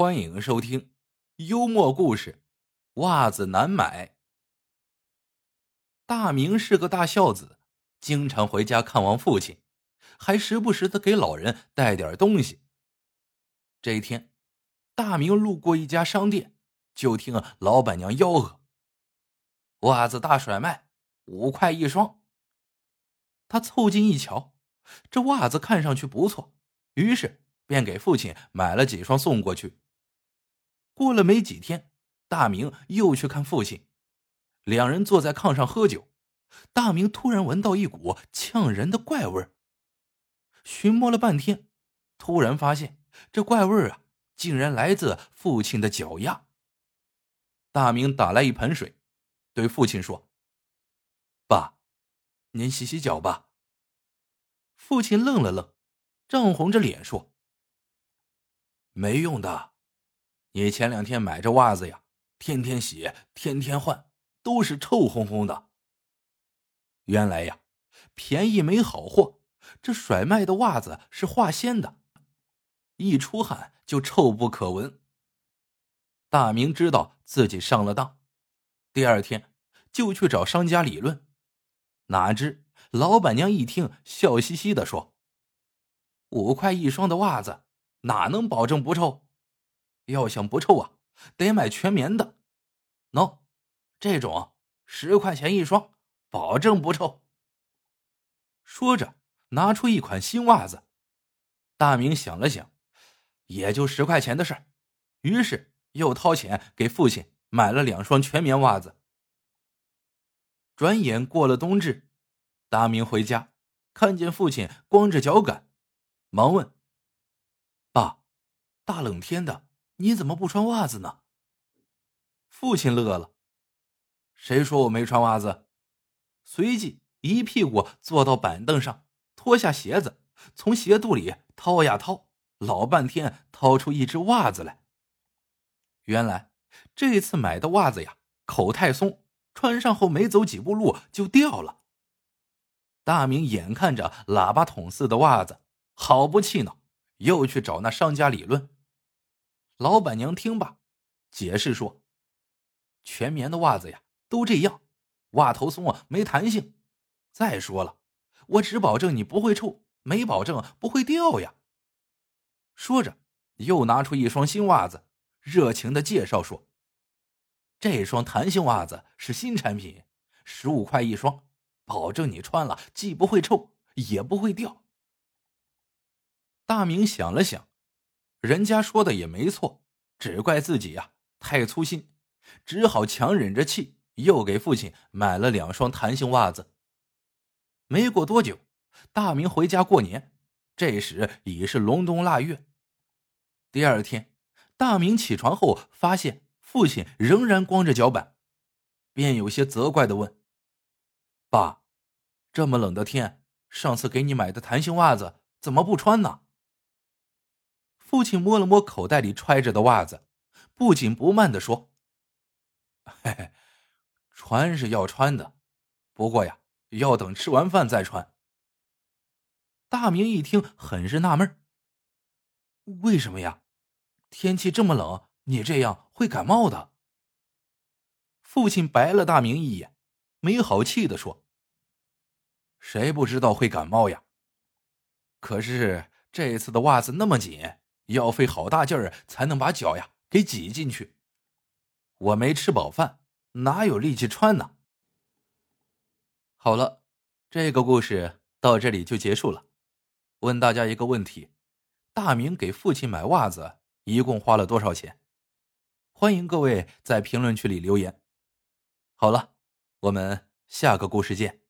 欢迎收听幽默故事《袜子难买》。大明是个大孝子，经常回家看望父亲，还时不时的给老人带点东西。这一天，大明路过一家商店，就听老板娘吆喝：“袜子大甩卖，五块一双。”他凑近一瞧，这袜子看上去不错，于是便给父亲买了几双送过去。过了没几天，大明又去看父亲，两人坐在炕上喝酒。大明突然闻到一股呛人的怪味儿，寻摸了半天，突然发现这怪味儿啊，竟然来自父亲的脚丫。大明打来一盆水，对父亲说：“爸，您洗洗脚吧。”父亲愣了愣，涨红着脸说：“没用的。”你前两天买这袜子呀，天天洗，天天换，都是臭烘烘的。原来呀，便宜没好货，这甩卖的袜子是化纤的，一出汗就臭不可闻。大明知道自己上了当，第二天就去找商家理论，哪知老板娘一听，笑嘻嘻的说：“五块一双的袜子，哪能保证不臭？”要想不臭啊，得买全棉的。喏，这种十块钱一双，保证不臭。说着，拿出一款新袜子。大明想了想，也就十块钱的事儿，于是又掏钱给父亲买了两双全棉袜子。转眼过了冬至，大明回家，看见父亲光着脚赶，忙问：“爸，大冷天的。”你怎么不穿袜子呢？父亲乐了。谁说我没穿袜子？随即一屁股坐到板凳上，脱下鞋子，从鞋肚里掏呀掏，老半天掏出一只袜子来。原来这次买的袜子呀，口太松，穿上后没走几步路就掉了。大明眼看着喇叭筒似的袜子，好不气恼，又去找那商家理论。老板娘听罢，解释说：“全棉的袜子呀，都这样，袜头松啊，没弹性。再说了，我只保证你不会臭，没保证不会掉呀。”说着，又拿出一双新袜子，热情的介绍说：“这双弹性袜子是新产品，十五块一双，保证你穿了既不会臭，也不会掉。”大明想了想。人家说的也没错，只怪自己呀太粗心，只好强忍着气，又给父亲买了两双弹性袜子。没过多久，大明回家过年，这时已是隆冬腊月。第二天，大明起床后发现父亲仍然光着脚板，便有些责怪的问：“爸，这么冷的天，上次给你买的弹性袜子怎么不穿呢？”父亲摸了摸口袋里揣着的袜子，不紧不慢的说：“嘿嘿，穿是要穿的，不过呀，要等吃完饭再穿。”大明一听，很是纳闷为什么呀？天气这么冷，你这样会感冒的。”父亲白了大明一眼，没好气的说：“谁不知道会感冒呀？可是这次的袜子那么紧。”要费好大劲儿才能把脚呀给挤进去，我没吃饱饭，哪有力气穿呢？好了，这个故事到这里就结束了。问大家一个问题：大明给父亲买袜子一共花了多少钱？欢迎各位在评论区里留言。好了，我们下个故事见。